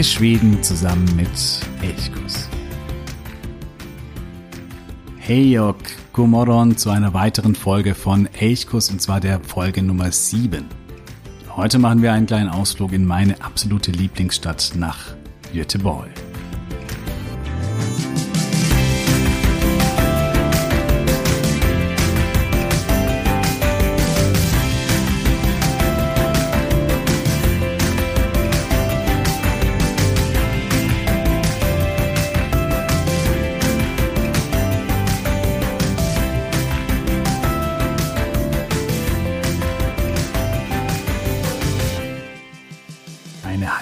Entdecke Schweden zusammen mit Elchkuss. Hey Jörg, Gomorron zu einer weiteren Folge von Elchkuss und zwar der Folge Nummer 7. Heute machen wir einen kleinen Ausflug in meine absolute Lieblingsstadt nach Göteborg.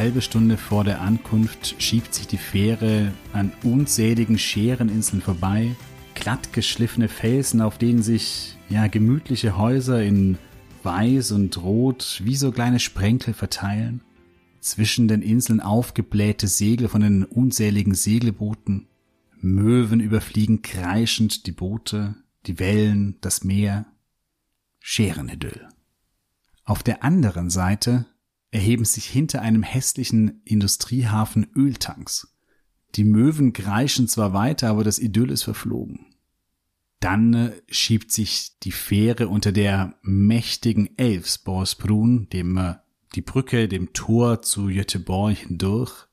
Halbe Stunde vor der Ankunft schiebt sich die Fähre an unzähligen Schereninseln vorbei, glatt geschliffene Felsen, auf denen sich ja gemütliche Häuser in weiß und rot wie so kleine Sprenkel verteilen, zwischen den Inseln aufgeblähte Segel von den unzähligen Segelbooten, Möwen überfliegen kreischend die Boote, die Wellen, das Meer, Scherenidyll. Auf der anderen Seite erheben sich hinter einem hässlichen Industriehafen Öltanks. Die Möwen kreischen zwar weiter, aber das Idyll ist verflogen. Dann äh, schiebt sich die Fähre unter der mächtigen Elfsborgsbrun, dem äh, die Brücke, dem Tor zu Göteborg hindurch.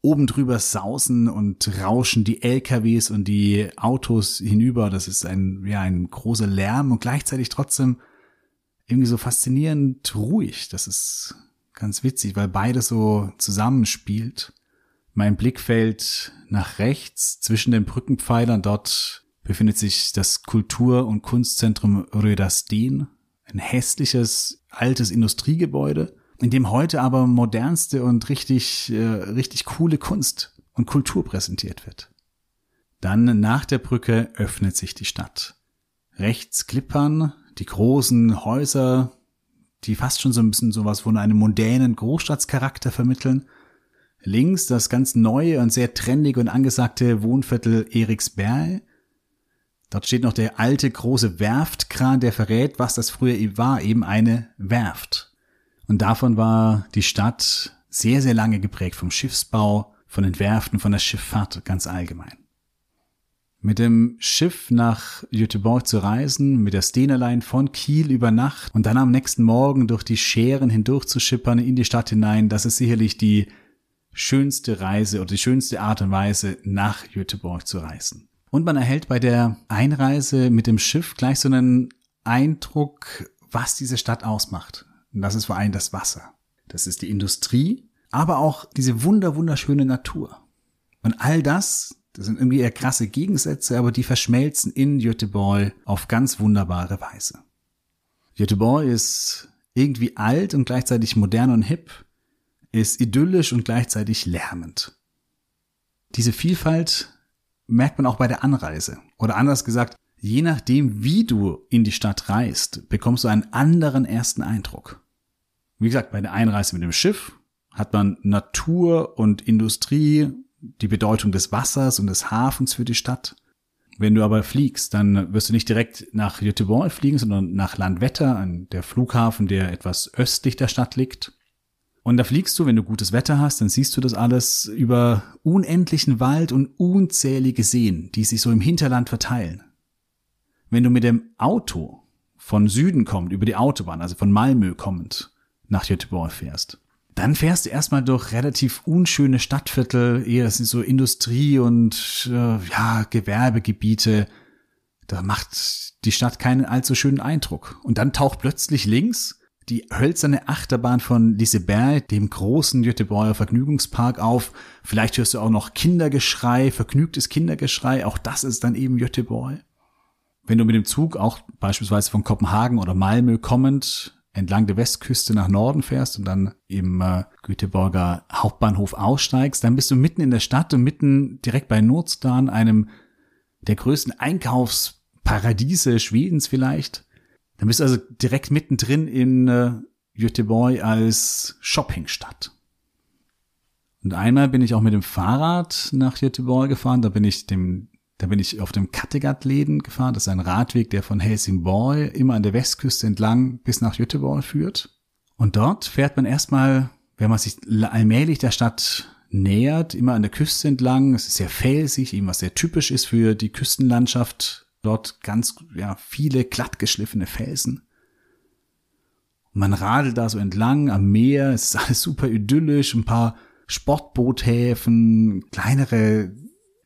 Oben drüber sausen und rauschen die LKWs und die Autos hinüber. Das ist ein, ja, ein großer Lärm und gleichzeitig trotzdem irgendwie so faszinierend ruhig. Das ist ganz witzig, weil beides so zusammenspielt. Mein Blick fällt nach rechts zwischen den Brückenpfeilern. Dort befindet sich das Kultur- und Kunstzentrum Rödersten, ein hässliches altes Industriegebäude, in dem heute aber modernste und richtig äh, richtig coole Kunst und Kultur präsentiert wird. Dann nach der Brücke öffnet sich die Stadt. Rechts klippern die großen Häuser die fast schon so ein bisschen sowas von einem mondänen Großstadtscharakter vermitteln. Links das ganz neue und sehr trendige und angesagte Wohnviertel Eriksberg. Dort steht noch der alte große Werftkran, der verrät, was das früher war, eben eine Werft. Und davon war die Stadt sehr, sehr lange geprägt vom Schiffsbau, von den Werften, von der Schifffahrt ganz allgemein mit dem Schiff nach Göteborg zu reisen, mit der Stenerlein von Kiel über Nacht und dann am nächsten Morgen durch die Scheren hindurch zu schippern in die Stadt hinein, das ist sicherlich die schönste Reise oder die schönste Art und Weise, nach Göteborg zu reisen. Und man erhält bei der Einreise mit dem Schiff gleich so einen Eindruck, was diese Stadt ausmacht. Und das ist vor allem das Wasser. Das ist die Industrie, aber auch diese wunder, wunderschöne Natur. Und all das das sind irgendwie eher krasse Gegensätze, aber die verschmelzen in Göteborg auf ganz wunderbare Weise. Göteborg ist irgendwie alt und gleichzeitig modern und hip, ist idyllisch und gleichzeitig lärmend. Diese Vielfalt merkt man auch bei der Anreise. Oder anders gesagt, je nachdem, wie du in die Stadt reist, bekommst du einen anderen ersten Eindruck. Wie gesagt, bei der Einreise mit dem Schiff hat man Natur und Industrie die Bedeutung des Wassers und des Hafens für die Stadt. Wenn du aber fliegst, dann wirst du nicht direkt nach Göteborg fliegen, sondern nach Landwetter, der Flughafen, der etwas östlich der Stadt liegt. Und da fliegst du, wenn du gutes Wetter hast, dann siehst du das alles über unendlichen Wald und unzählige Seen, die sich so im Hinterland verteilen. Wenn du mit dem Auto von Süden kommend, über die Autobahn, also von Malmö kommend, nach Göteborg fährst, dann fährst du erstmal durch relativ unschöne Stadtviertel, eher sind so Industrie- und äh, ja, Gewerbegebiete. Da macht die Stadt keinen allzu schönen Eindruck. Und dann taucht plötzlich links die hölzerne Achterbahn von Liseberg, dem großen Göteborger Vergnügungspark auf. Vielleicht hörst du auch noch Kindergeschrei, vergnügtes Kindergeschrei. Auch das ist dann eben Göteborg. Wenn du mit dem Zug auch beispielsweise von Kopenhagen oder Malmö kommend entlang der Westküste nach Norden fährst und dann im äh, Göteborger Hauptbahnhof aussteigst, dann bist du mitten in der Stadt und mitten direkt bei Nordstan, einem der größten Einkaufsparadiese Schwedens vielleicht. Dann bist du also direkt mittendrin in äh, Göteborg als Shoppingstadt. Und einmal bin ich auch mit dem Fahrrad nach Göteborg gefahren, da bin ich dem da bin ich auf dem Kattegat-Läden gefahren. Das ist ein Radweg, der von Helsingborg immer an der Westküste entlang bis nach Göteborg führt. Und dort fährt man erstmal wenn man sich allmählich der Stadt nähert, immer an der Küste entlang, es ist sehr felsig, eben was sehr typisch ist für die Küstenlandschaft, dort ganz, ja, viele glattgeschliffene Felsen. man radelt da so entlang am Meer, es ist alles super idyllisch, ein paar Sportboothäfen, kleinere,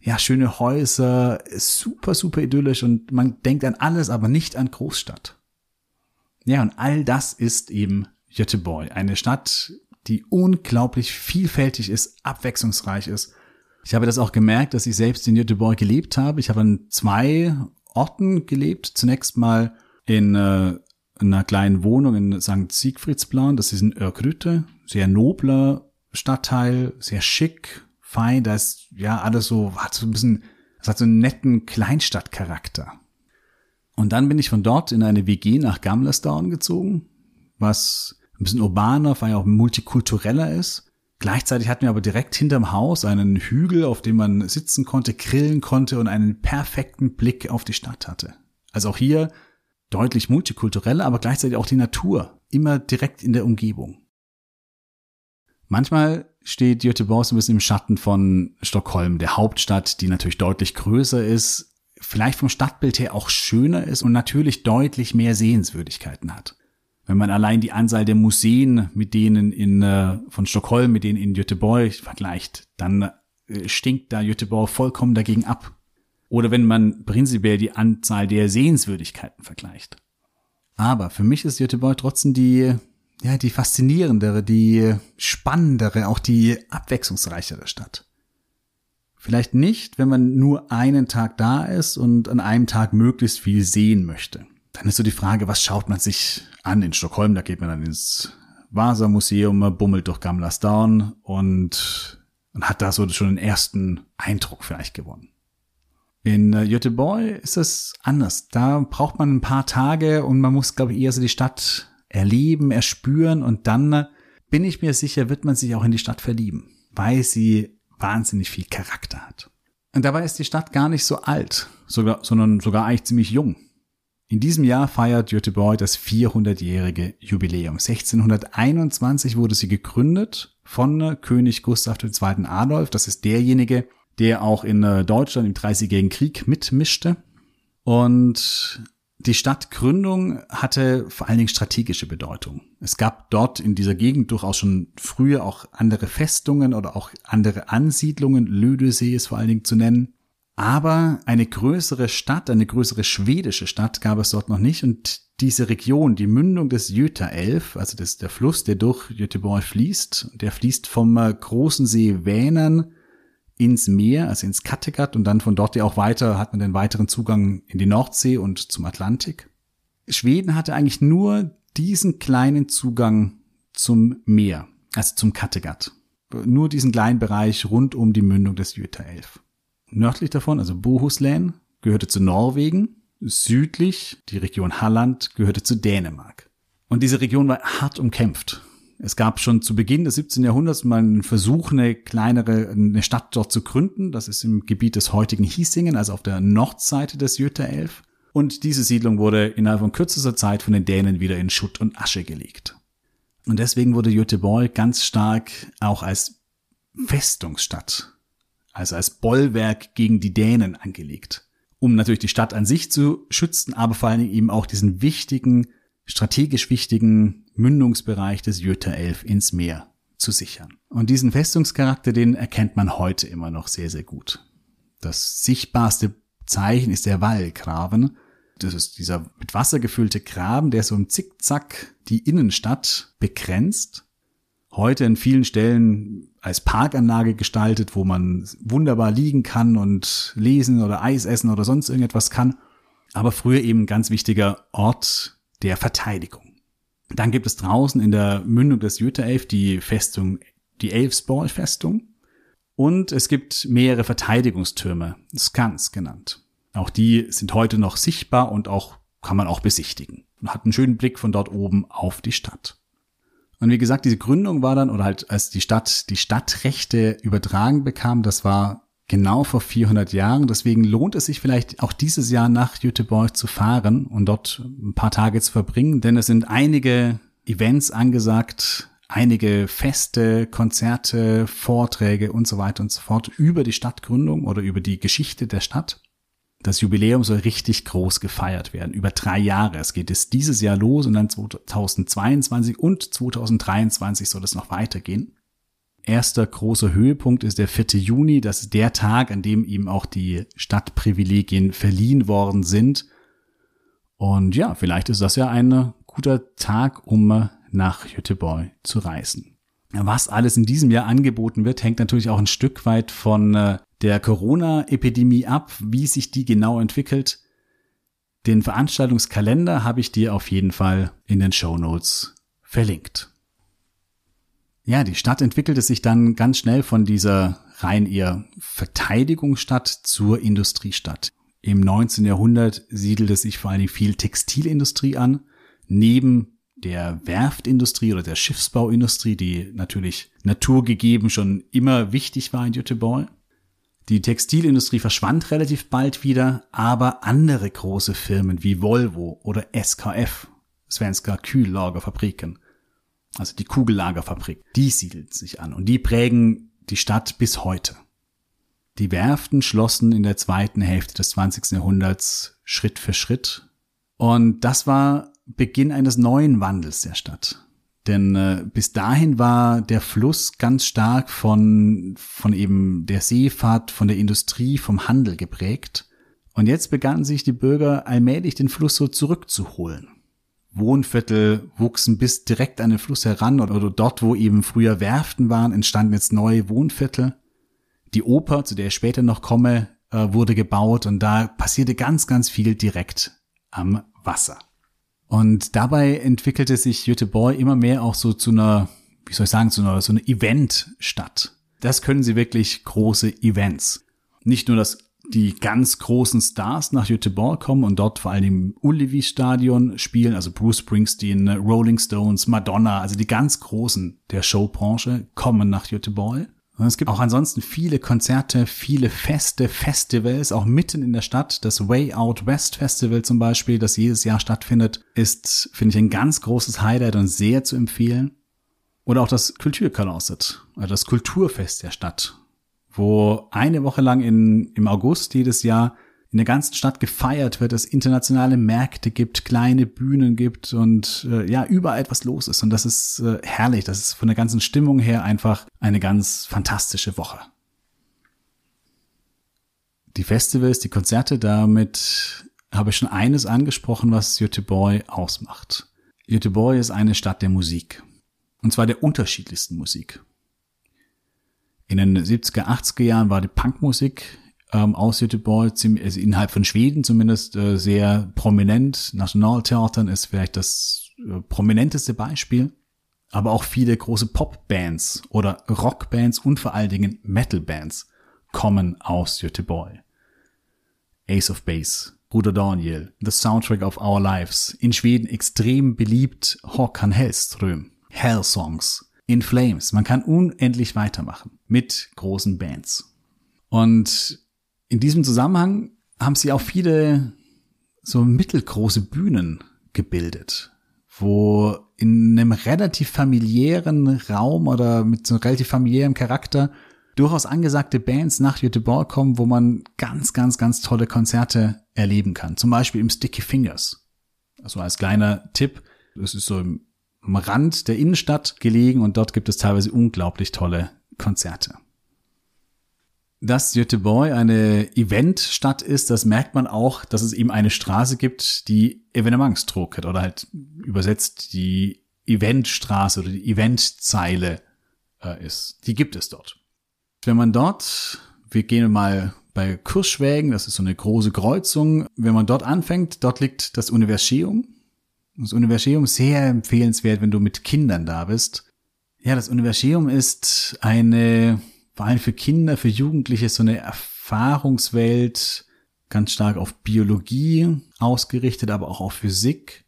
ja, schöne Häuser, super, super idyllisch und man denkt an alles, aber nicht an Großstadt. Ja, und all das ist eben Göteborg, eine Stadt, die unglaublich vielfältig ist, abwechslungsreich ist. Ich habe das auch gemerkt, dass ich selbst in Göteborg gelebt habe. Ich habe an zwei Orten gelebt. Zunächst mal in äh, einer kleinen Wohnung in St. Siegfriedsplan, das ist in Örkrüte, sehr nobler Stadtteil, sehr schick, fein, da ist ja alles so, hat so ein bisschen, das hat so einen netten Kleinstadtcharakter. Und dann bin ich von dort in eine WG nach Gamlersdown gezogen, was ein bisschen urbaner, weil ja auch multikultureller ist. Gleichzeitig hatten wir aber direkt hinterm Haus einen Hügel, auf dem man sitzen konnte, grillen konnte und einen perfekten Blick auf die Stadt hatte. Also auch hier deutlich multikultureller, aber gleichzeitig auch die Natur, immer direkt in der Umgebung. Manchmal steht Göteborg so ein bisschen im Schatten von Stockholm, der Hauptstadt, die natürlich deutlich größer ist, vielleicht vom Stadtbild her auch schöner ist und natürlich deutlich mehr Sehenswürdigkeiten hat. Wenn man allein die Anzahl der Museen mit denen in äh, von Stockholm mit denen in Göteborg vergleicht, dann äh, stinkt da Göteborg vollkommen dagegen ab. Oder wenn man prinzipiell die Anzahl der Sehenswürdigkeiten vergleicht. Aber für mich ist Göteborg trotzdem die ja, die faszinierendere, die spannendere, auch die abwechslungsreichere Stadt. Vielleicht nicht, wenn man nur einen Tag da ist und an einem Tag möglichst viel sehen möchte. Dann ist so die Frage, was schaut man sich an in Stockholm? Da geht man dann ins Vasa-Museum, bummelt durch Gamlas Down und, und hat da so schon den ersten Eindruck vielleicht gewonnen. In äh, Göteborg ist es anders. Da braucht man ein paar Tage und man muss, glaube ich, eher so die Stadt erleben, erspüren und dann bin ich mir sicher, wird man sich auch in die Stadt verlieben, weil sie wahnsinnig viel Charakter hat. Und dabei ist die Stadt gar nicht so alt, sogar, sondern sogar eigentlich ziemlich jung. In diesem Jahr feiert Göteborg das 400-jährige Jubiläum. 1621 wurde sie gegründet von König Gustav II. Adolf. Das ist derjenige, der auch in Deutschland im Dreißigjährigen Krieg mitmischte. Und die Stadtgründung hatte vor allen Dingen strategische Bedeutung. Es gab dort in dieser Gegend durchaus schon früher auch andere Festungen oder auch andere Ansiedlungen. Lödesee ist vor allen Dingen zu nennen. Aber eine größere Stadt, eine größere schwedische Stadt gab es dort noch nicht. Und diese Region, die Mündung des Göta-Elf, also das, der Fluss, der durch Göteborg fließt, der fließt vom äh, großen See Vänern ins Meer, also ins Kattegat und dann von dort ja auch weiter hat man den weiteren Zugang in die Nordsee und zum Atlantik. Schweden hatte eigentlich nur diesen kleinen Zugang zum Meer, also zum Kattegat. Nur diesen kleinen Bereich rund um die Mündung des Göta Elf. Nördlich davon, also Bohuslän, gehörte zu Norwegen. Südlich, die Region Halland, gehörte zu Dänemark. Und diese Region war hart umkämpft. Es gab schon zu Beginn des 17. Jahrhunderts mal einen Versuch, eine kleinere, eine Stadt dort zu gründen. Das ist im Gebiet des heutigen Hiesingen, also auf der Nordseite des Göta-Elf. Und diese Siedlung wurde innerhalb von kürzester Zeit von den Dänen wieder in Schutt und Asche gelegt. Und deswegen wurde Göteborg ganz stark auch als Festungsstadt, also als Bollwerk gegen die Dänen angelegt. Um natürlich die Stadt an sich zu schützen, aber vor allen Dingen eben auch diesen wichtigen, strategisch wichtigen Mündungsbereich des 11 ins Meer zu sichern. Und diesen Festungscharakter, den erkennt man heute immer noch sehr, sehr gut. Das sichtbarste Zeichen ist der Wallgraben. Das ist dieser mit Wasser gefüllte Graben, der so im Zickzack die Innenstadt begrenzt. Heute in vielen Stellen als Parkanlage gestaltet, wo man wunderbar liegen kann und lesen oder Eis essen oder sonst irgendetwas kann. Aber früher eben ein ganz wichtiger Ort der Verteidigung. Dann gibt es draußen in der Mündung des Jüterelf die Festung, die Elfsborg-Festung. Und es gibt mehrere Verteidigungstürme, Skans genannt. Auch die sind heute noch sichtbar und auch kann man auch besichtigen. Man hat einen schönen Blick von dort oben auf die Stadt. Und wie gesagt, diese Gründung war dann, oder halt als die Stadt die Stadtrechte übertragen bekam, das war genau vor 400 Jahren. Deswegen lohnt es sich vielleicht auch dieses Jahr nach Göteborg zu fahren und dort ein paar Tage zu verbringen, denn es sind einige Events angesagt, einige Feste, Konzerte, Vorträge und so weiter und so fort über die Stadtgründung oder über die Geschichte der Stadt. Das Jubiläum soll richtig groß gefeiert werden, über drei Jahre. Es geht es dieses Jahr los und dann 2022 und 2023 soll es noch weitergehen. Erster großer Höhepunkt ist der 4. Juni. Das ist der Tag, an dem ihm auch die Stadtprivilegien verliehen worden sind. Und ja, vielleicht ist das ja ein guter Tag, um nach Göteborg zu reisen. Was alles in diesem Jahr angeboten wird, hängt natürlich auch ein Stück weit von äh, der Corona-Epidemie ab, wie sich die genau entwickelt. Den Veranstaltungskalender habe ich dir auf jeden Fall in den Show Notes verlinkt. Ja, die Stadt entwickelte sich dann ganz schnell von dieser rein eher Verteidigungsstadt zur Industriestadt. Im 19. Jahrhundert siedelte sich vor allen Dingen viel Textilindustrie an, neben der Werftindustrie oder der Schiffsbauindustrie, die natürlich naturgegeben schon immer wichtig war in Göteborg. Die Textilindustrie verschwand relativ bald wieder, aber andere große Firmen wie Volvo oder SKF, Svenska Kühllagerfabriken, also die Kugellagerfabrik, die siedelten sich an und die prägen die Stadt bis heute. Die Werften schlossen in der zweiten Hälfte des 20. Jahrhunderts Schritt für Schritt. Und das war Beginn eines neuen Wandels der Stadt. Denn äh, bis dahin war der Fluss ganz stark von, von eben der Seefahrt, von der Industrie, vom Handel geprägt. Und jetzt begannen sich die Bürger allmählich den Fluss so zurückzuholen. Wohnviertel wuchsen bis direkt an den Fluss heran oder, dort, wo eben früher Werften waren, entstanden jetzt neue Wohnviertel. Die Oper, zu der ich später noch komme, äh, wurde gebaut und da passierte ganz, ganz viel direkt am Wasser. Und dabei entwickelte sich Göteborg immer mehr auch so zu einer, wie soll ich sagen, zu einer, so einer Eventstadt. Das können sie wirklich große Events. Nicht nur, dass die ganz großen Stars nach Göteborg kommen und dort vor allem im Ullevi-Stadion spielen, also Bruce Springsteen, Rolling Stones, Madonna, also die ganz großen der Showbranche kommen nach Göteborg. Und es gibt auch ansonsten viele Konzerte, viele Feste, Festivals, auch mitten in der Stadt. Das Way Out West Festival zum Beispiel, das jedes Jahr stattfindet, ist, finde ich, ein ganz großes Highlight und sehr zu empfehlen. Oder auch das Kulturkalaset, also das Kulturfest der Stadt, wo eine Woche lang in, im August jedes Jahr in der ganzen Stadt gefeiert wird, es internationale Märkte gibt, kleine Bühnen gibt und äh, ja, überall etwas los ist. Und das ist äh, herrlich. Das ist von der ganzen Stimmung her einfach eine ganz fantastische Woche. Die Festivals, die Konzerte, damit habe ich schon eines angesprochen, was Göteborg ausmacht. Göteborg ist eine Stadt der Musik. Und zwar der unterschiedlichsten Musik. In den 70er, 80er Jahren war die Punkmusik ähm, aus Göteborg, also innerhalb von Schweden zumindest äh, sehr prominent. Nationaltheatern ist vielleicht das äh, prominenteste Beispiel. Aber auch viele große Popbands oder Rockbands und vor allen Dingen Metalbands kommen aus Göteborg. Ace of Base, Bruder Daniel, The Soundtrack of Our Lives, in Schweden extrem beliebt Håkan Hellström, Hell Songs, In Flames. Man kann unendlich weitermachen mit großen Bands. Und in diesem Zusammenhang haben sie auch viele so mittelgroße Bühnen gebildet, wo in einem relativ familiären Raum oder mit so einem relativ familiären Charakter durchaus angesagte Bands nach Göteborg kommen, wo man ganz, ganz, ganz tolle Konzerte erleben kann. Zum Beispiel im Sticky Fingers. Also als kleiner Tipp, das ist so im, am Rand der Innenstadt gelegen und dort gibt es teilweise unglaublich tolle Konzerte. Dass Göteborg eine Eventstadt ist, das merkt man auch, dass es eben eine Straße gibt, die Evenementstrucket oder halt übersetzt die Eventstraße oder die Eventzeile äh, ist. Die gibt es dort. Wenn man dort, wir gehen mal bei Kirschwägen, das ist so eine große Kreuzung, wenn man dort anfängt, dort liegt das Universium. Das Universium ist sehr empfehlenswert, wenn du mit Kindern da bist. Ja, das Universium ist eine vor allem für Kinder, für Jugendliche so eine Erfahrungswelt, ganz stark auf Biologie ausgerichtet, aber auch auf Physik.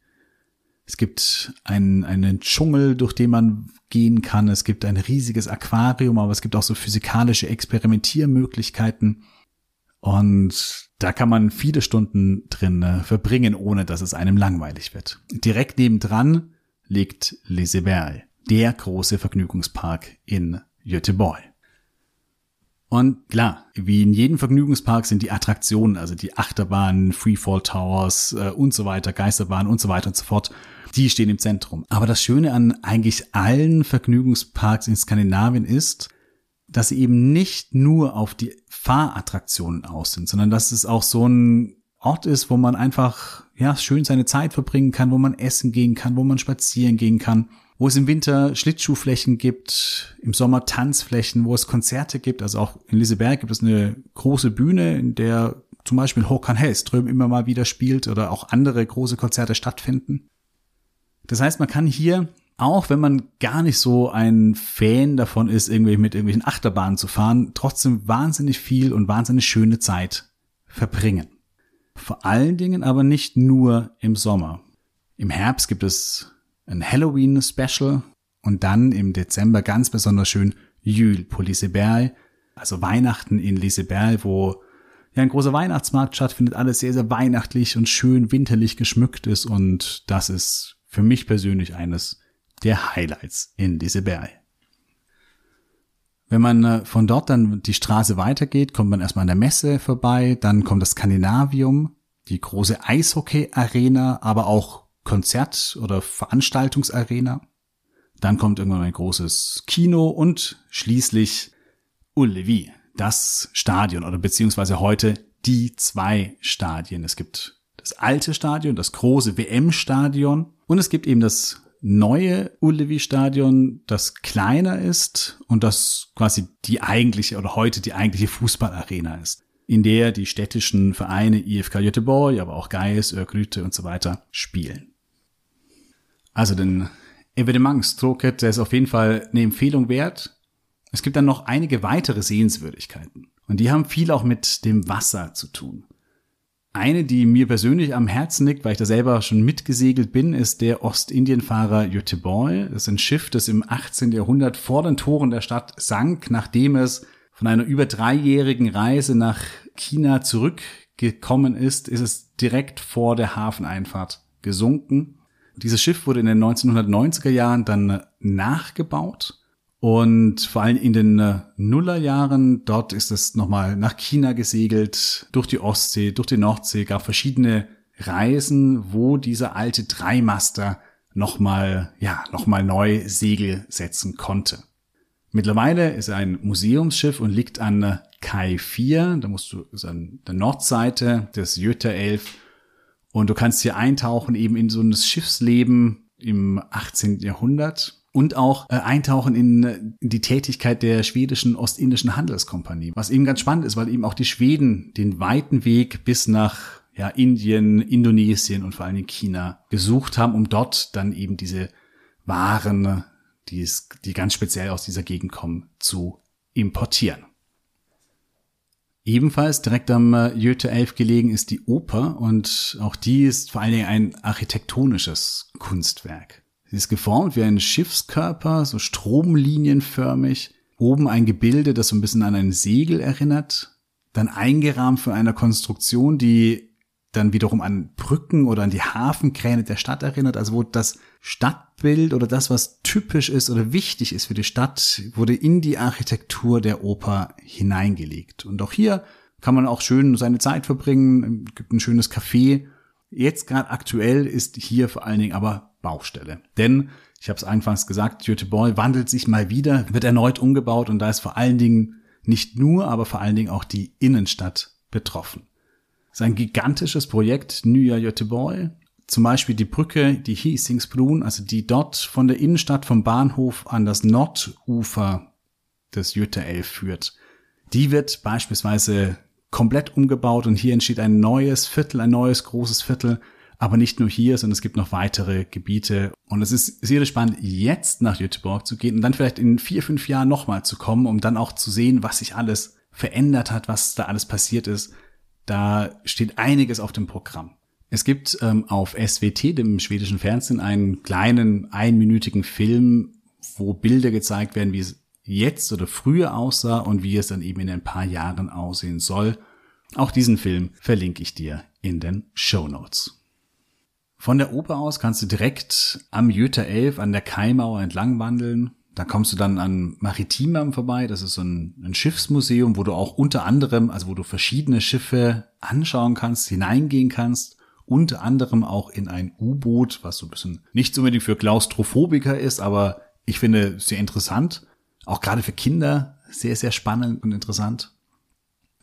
Es gibt einen, einen Dschungel, durch den man gehen kann. Es gibt ein riesiges Aquarium, aber es gibt auch so physikalische Experimentiermöglichkeiten. Und da kann man viele Stunden drin äh, verbringen, ohne dass es einem langweilig wird. Direkt nebendran liegt Les Eberles. der große Vergnügungspark in Göteborg. Und klar, wie in jedem Vergnügungspark sind die Attraktionen, also die Achterbahnen, Freefall Towers äh, und so weiter, Geisterbahnen und so weiter und so fort, die stehen im Zentrum. Aber das Schöne an eigentlich allen Vergnügungsparks in Skandinavien ist, dass sie eben nicht nur auf die Fahrattraktionen aus sind, sondern dass es auch so ein Ort ist, wo man einfach ja schön seine Zeit verbringen kann, wo man essen gehen kann, wo man spazieren gehen kann wo es im Winter Schlittschuhflächen gibt, im Sommer Tanzflächen, wo es Konzerte gibt. Also auch in Liseberg gibt es eine große Bühne, in der zum Beispiel Håkan Hellström immer mal wieder spielt oder auch andere große Konzerte stattfinden. Das heißt, man kann hier, auch wenn man gar nicht so ein Fan davon ist, irgendwie mit irgendwelchen Achterbahnen zu fahren, trotzdem wahnsinnig viel und wahnsinnig schöne Zeit verbringen. Vor allen Dingen aber nicht nur im Sommer. Im Herbst gibt es ein Halloween-Special und dann im Dezember ganz besonders schön Jül pour Liseberg, also Weihnachten in Liseberg, wo ja ein großer Weihnachtsmarkt stattfindet, alles sehr, sehr weihnachtlich und schön winterlich geschmückt ist und das ist für mich persönlich eines der Highlights in Liseberg. Wenn man äh, von dort dann die Straße weitergeht, kommt man erstmal an der Messe vorbei, dann kommt das Skandinavium, die große Eishockey-Arena, aber auch Konzert- oder Veranstaltungsarena. Dann kommt irgendwann ein großes Kino und schließlich Ullevi, das Stadion oder beziehungsweise heute die zwei Stadien. Es gibt das alte Stadion, das große WM-Stadion und es gibt eben das neue Ullevi-Stadion, das kleiner ist und das quasi die eigentliche oder heute die eigentliche Fußballarena ist, in der die städtischen Vereine IFK Göteborg, aber auch Geis, Örgryte und so weiter spielen. Also den Evenemangstråket, der ist auf jeden Fall eine Empfehlung wert. Es gibt dann noch einige weitere Sehenswürdigkeiten. Und die haben viel auch mit dem Wasser zu tun. Eine, die mir persönlich am Herzen liegt, weil ich da selber schon mitgesegelt bin, ist der Ostindienfahrer Göteborg. Das ist ein Schiff, das im 18. Jahrhundert vor den Toren der Stadt sank, nachdem es von einer über dreijährigen Reise nach China zurückgekommen ist, ist es direkt vor der Hafeneinfahrt gesunken. Dieses Schiff wurde in den 1990er Jahren dann nachgebaut und vor allem in den äh, Nullerjahren, dort ist es nochmal nach China gesegelt, durch die Ostsee, durch die Nordsee, gab verschiedene Reisen, wo dieser alte Dreimaster nochmal, ja, nochmal neu Segel setzen konnte. Mittlerweile ist er ein Museumsschiff und liegt an Kai 4, da musst du, ist an der Nordseite des Jütter 11 und du kannst hier eintauchen eben in so ein Schiffsleben im 18. Jahrhundert und auch äh, eintauchen in, in die Tätigkeit der schwedischen Ostindischen Handelskompanie, was eben ganz spannend ist, weil eben auch die Schweden den weiten Weg bis nach ja, Indien, Indonesien und vor allem China gesucht haben, um dort dann eben diese Waren, die, es, die ganz speziell aus dieser Gegend kommen, zu importieren. Ebenfalls direkt am äh, Goethe 11 gelegen ist die Oper und auch die ist vor allen Dingen ein architektonisches Kunstwerk. Sie ist geformt wie ein Schiffskörper, so stromlinienförmig. Oben ein Gebilde, das so ein bisschen an ein Segel erinnert. Dann eingerahmt von einer Konstruktion, die dann wiederum an Brücken oder an die Hafenkräne der Stadt erinnert, also wo das Stadtbild oder das, was typisch ist oder wichtig ist für die Stadt, wurde in die Architektur der Oper hineingelegt. Und auch hier kann man auch schön seine Zeit verbringen, gibt ein schönes Café. Jetzt gerade aktuell ist hier vor allen Dingen aber Baustelle. Denn, ich habe es anfangs gesagt, Göteborg wandelt sich mal wieder, wird erneut umgebaut und da ist vor allen Dingen nicht nur, aber vor allen Dingen auch die Innenstadt betroffen. Das ist ein gigantisches Projekt, Nya Göteborg. Zum Beispiel die Brücke, die Hiesingsbrun, also die dort von der Innenstadt vom Bahnhof an das Nordufer des Jütterelf führt. Die wird beispielsweise komplett umgebaut und hier entsteht ein neues Viertel, ein neues großes Viertel. Aber nicht nur hier, sondern es gibt noch weitere Gebiete. Und es ist sehr spannend, jetzt nach Göteborg zu gehen und dann vielleicht in vier, fünf Jahren nochmal zu kommen, um dann auch zu sehen, was sich alles verändert hat, was da alles passiert ist. Da steht einiges auf dem Programm. Es gibt ähm, auf SWT, dem schwedischen Fernsehen, einen kleinen einminütigen Film, wo Bilder gezeigt werden, wie es jetzt oder früher aussah und wie es dann eben in ein paar Jahren aussehen soll. Auch diesen Film verlinke ich dir in den Show Notes. Von der Oper aus kannst du direkt am Jüter 11 an der Kaimauer entlang wandeln. Da kommst du dann an Maritimam vorbei. Das ist so ein, ein, Schiffsmuseum, wo du auch unter anderem, also wo du verschiedene Schiffe anschauen kannst, hineingehen kannst. Unter anderem auch in ein U-Boot, was so ein bisschen nicht unbedingt für Klaustrophobiker ist, aber ich finde sehr interessant. Auch gerade für Kinder sehr, sehr spannend und interessant.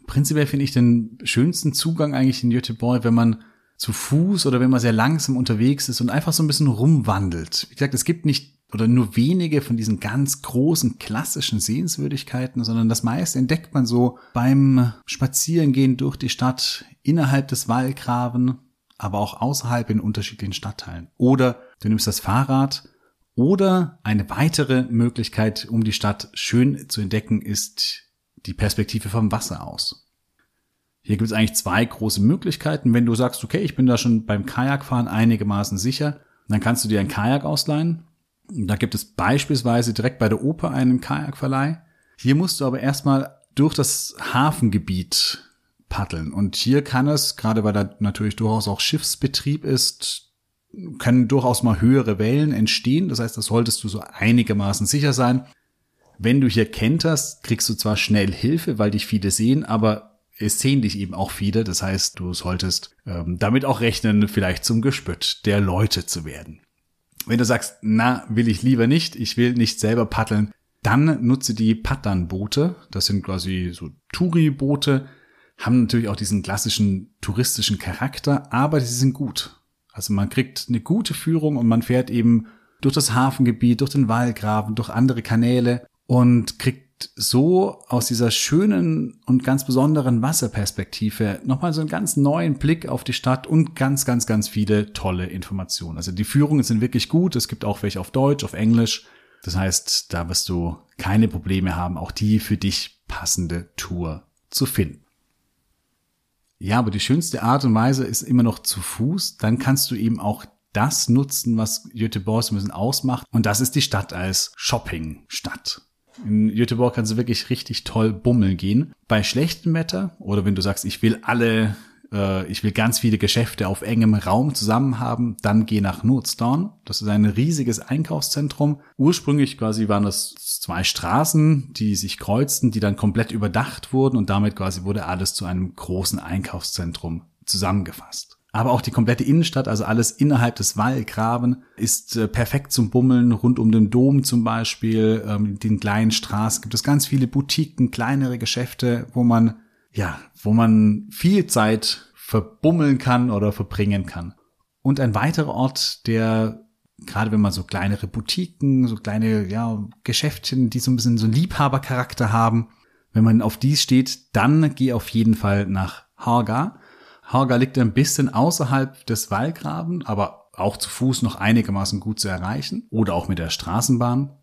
Prinzipiell finde ich den schönsten Zugang eigentlich in Göteborg, wenn man zu Fuß oder wenn man sehr langsam unterwegs ist und einfach so ein bisschen rumwandelt. Wie gesagt, es gibt nicht oder nur wenige von diesen ganz großen klassischen Sehenswürdigkeiten, sondern das meiste entdeckt man so beim Spazierengehen durch die Stadt innerhalb des Wallgraben, aber auch außerhalb in unterschiedlichen Stadtteilen. Oder du nimmst das Fahrrad oder eine weitere Möglichkeit, um die Stadt schön zu entdecken, ist die Perspektive vom Wasser aus. Hier gibt es eigentlich zwei große Möglichkeiten. Wenn du sagst, okay, ich bin da schon beim Kajakfahren einigermaßen sicher, dann kannst du dir ein Kajak ausleihen. Da gibt es beispielsweise direkt bei der Oper einen Kajakverleih. Hier musst du aber erstmal durch das Hafengebiet paddeln. Und hier kann es, gerade weil da natürlich durchaus auch Schiffsbetrieb ist, können durchaus mal höhere Wellen entstehen. Das heißt, da solltest du so einigermaßen sicher sein. Wenn du hier kenterst, kriegst du zwar schnell Hilfe, weil dich viele sehen, aber es sehen dich eben auch viele. Das heißt, du solltest ähm, damit auch rechnen, vielleicht zum Gespött der Leute zu werden. Wenn du sagst, na, will ich lieber nicht, ich will nicht selber paddeln, dann nutze die Paddern-Boote. Das sind quasi so Touri-Boote, haben natürlich auch diesen klassischen touristischen Charakter, aber sie sind gut. Also man kriegt eine gute Führung und man fährt eben durch das Hafengebiet, durch den Wallgraben, durch andere Kanäle und kriegt so aus dieser schönen und ganz besonderen Wasserperspektive nochmal so einen ganz neuen Blick auf die Stadt und ganz, ganz, ganz viele tolle Informationen. Also die Führungen sind wirklich gut. Es gibt auch welche auf Deutsch, auf Englisch. Das heißt, da wirst du keine Probleme haben, auch die für dich passende Tour zu finden. Ja, aber die schönste Art und Weise ist immer noch zu Fuß. Dann kannst du eben auch das nutzen, was Göteborg ein bisschen ausmacht. Und das ist die Stadt als Shoppingstadt. In Göteborg kannst du wirklich richtig toll bummeln gehen. Bei schlechtem Wetter oder wenn du sagst, ich will alle, äh, ich will ganz viele Geschäfte auf engem Raum zusammen haben, dann geh nach Nordstorn. Das ist ein riesiges Einkaufszentrum. Ursprünglich quasi waren das zwei Straßen, die sich kreuzten, die dann komplett überdacht wurden und damit quasi wurde alles zu einem großen Einkaufszentrum zusammengefasst. Aber auch die komplette Innenstadt, also alles innerhalb des Wallgraben, ist äh, perfekt zum Bummeln. Rund um den Dom zum Beispiel, ähm, den kleinen Straßen gibt es ganz viele Boutiquen, kleinere Geschäfte, wo man, ja, wo man viel Zeit verbummeln kann oder verbringen kann. Und ein weiterer Ort, der gerade wenn man so kleinere Boutiquen, so kleine ja, Geschäftchen, die so ein bisschen so einen Liebhabercharakter haben, wenn man auf dies steht, dann geh auf jeden Fall nach Haga. Haga liegt ein bisschen außerhalb des Wallgraben, aber auch zu Fuß noch einigermaßen gut zu erreichen oder auch mit der Straßenbahn.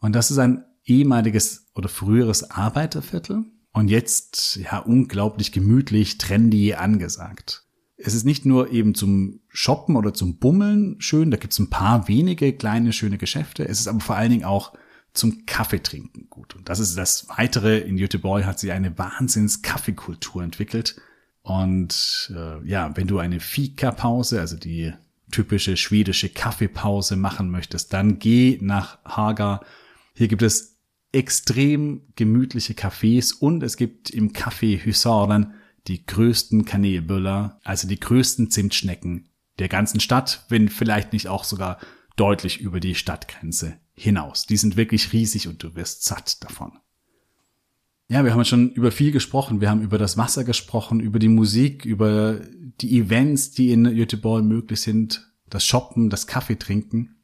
Und das ist ein ehemaliges oder früheres Arbeiterviertel und jetzt ja unglaublich gemütlich, trendy angesagt. Es ist nicht nur eben zum Shoppen oder zum Bummeln schön, da gibt es ein paar wenige kleine schöne Geschäfte, es ist aber vor allen Dingen auch zum Kaffeetrinken gut. Und das ist das Weitere. In Göteborg hat sie eine Wahnsinns-Kaffeekultur entwickelt. Und äh, ja, wenn du eine Fika-Pause, also die typische schwedische Kaffeepause machen möchtest, dann geh nach Haga. Hier gibt es extrem gemütliche Cafés und es gibt im Café Husaren die größten Kanelbüller, also die größten Zimtschnecken der ganzen Stadt, wenn vielleicht nicht auch sogar deutlich über die Stadtgrenze hinaus. Die sind wirklich riesig und du wirst satt davon. Ja, wir haben schon über viel gesprochen. Wir haben über das Wasser gesprochen, über die Musik, über die Events, die in Göteborg möglich sind, das Shoppen, das Kaffee trinken.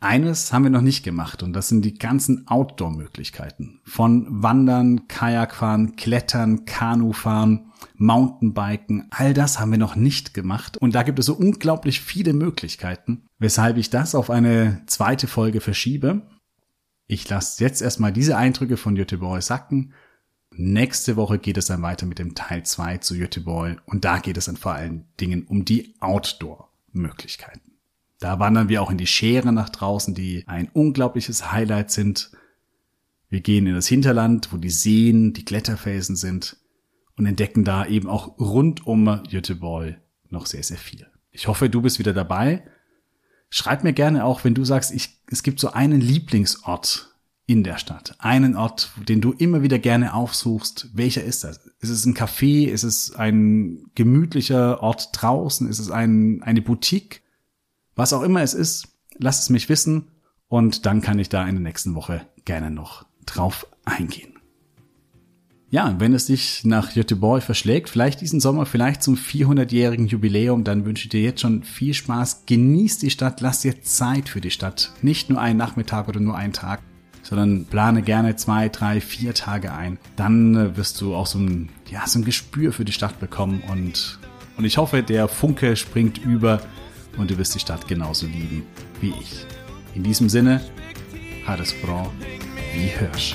Eines haben wir noch nicht gemacht und das sind die ganzen Outdoor-Möglichkeiten. Von Wandern, Kajakfahren, Klettern, Kanufahren, Mountainbiken, all das haben wir noch nicht gemacht und da gibt es so unglaublich viele Möglichkeiten, weshalb ich das auf eine zweite Folge verschiebe. Ich lasse jetzt erstmal diese Eindrücke von Göteborg sacken. Nächste Woche geht es dann weiter mit dem Teil 2 zu Göteborg und da geht es dann vor allen Dingen um die Outdoor-Möglichkeiten. Da wandern wir auch in die Schere nach draußen, die ein unglaubliches Highlight sind. Wir gehen in das Hinterland, wo die Seen, die Kletterfelsen sind und entdecken da eben auch rund um Göteborg noch sehr, sehr viel. Ich hoffe, du bist wieder dabei. Schreib mir gerne auch, wenn du sagst, ich, es gibt so einen Lieblingsort in der Stadt. Einen Ort, den du immer wieder gerne aufsuchst. Welcher ist das? Ist es ein Café? Ist es ein gemütlicher Ort draußen? Ist es ein, eine Boutique? Was auch immer es ist, lass es mich wissen und dann kann ich da in der nächsten Woche gerne noch drauf eingehen. Ja, wenn es dich nach Göteborg verschlägt, vielleicht diesen Sommer, vielleicht zum 400-jährigen Jubiläum, dann wünsche ich dir jetzt schon viel Spaß. Genieß die Stadt, lass dir Zeit für die Stadt. Nicht nur einen Nachmittag oder nur einen Tag, sondern plane gerne zwei, drei, vier Tage ein. Dann äh, wirst du auch so ein, ja, so ein Gespür für die Stadt bekommen und, und ich hoffe, der Funke springt über und du wirst die Stadt genauso lieben wie ich. In diesem Sinne, Hades Bra, wie Hirsch.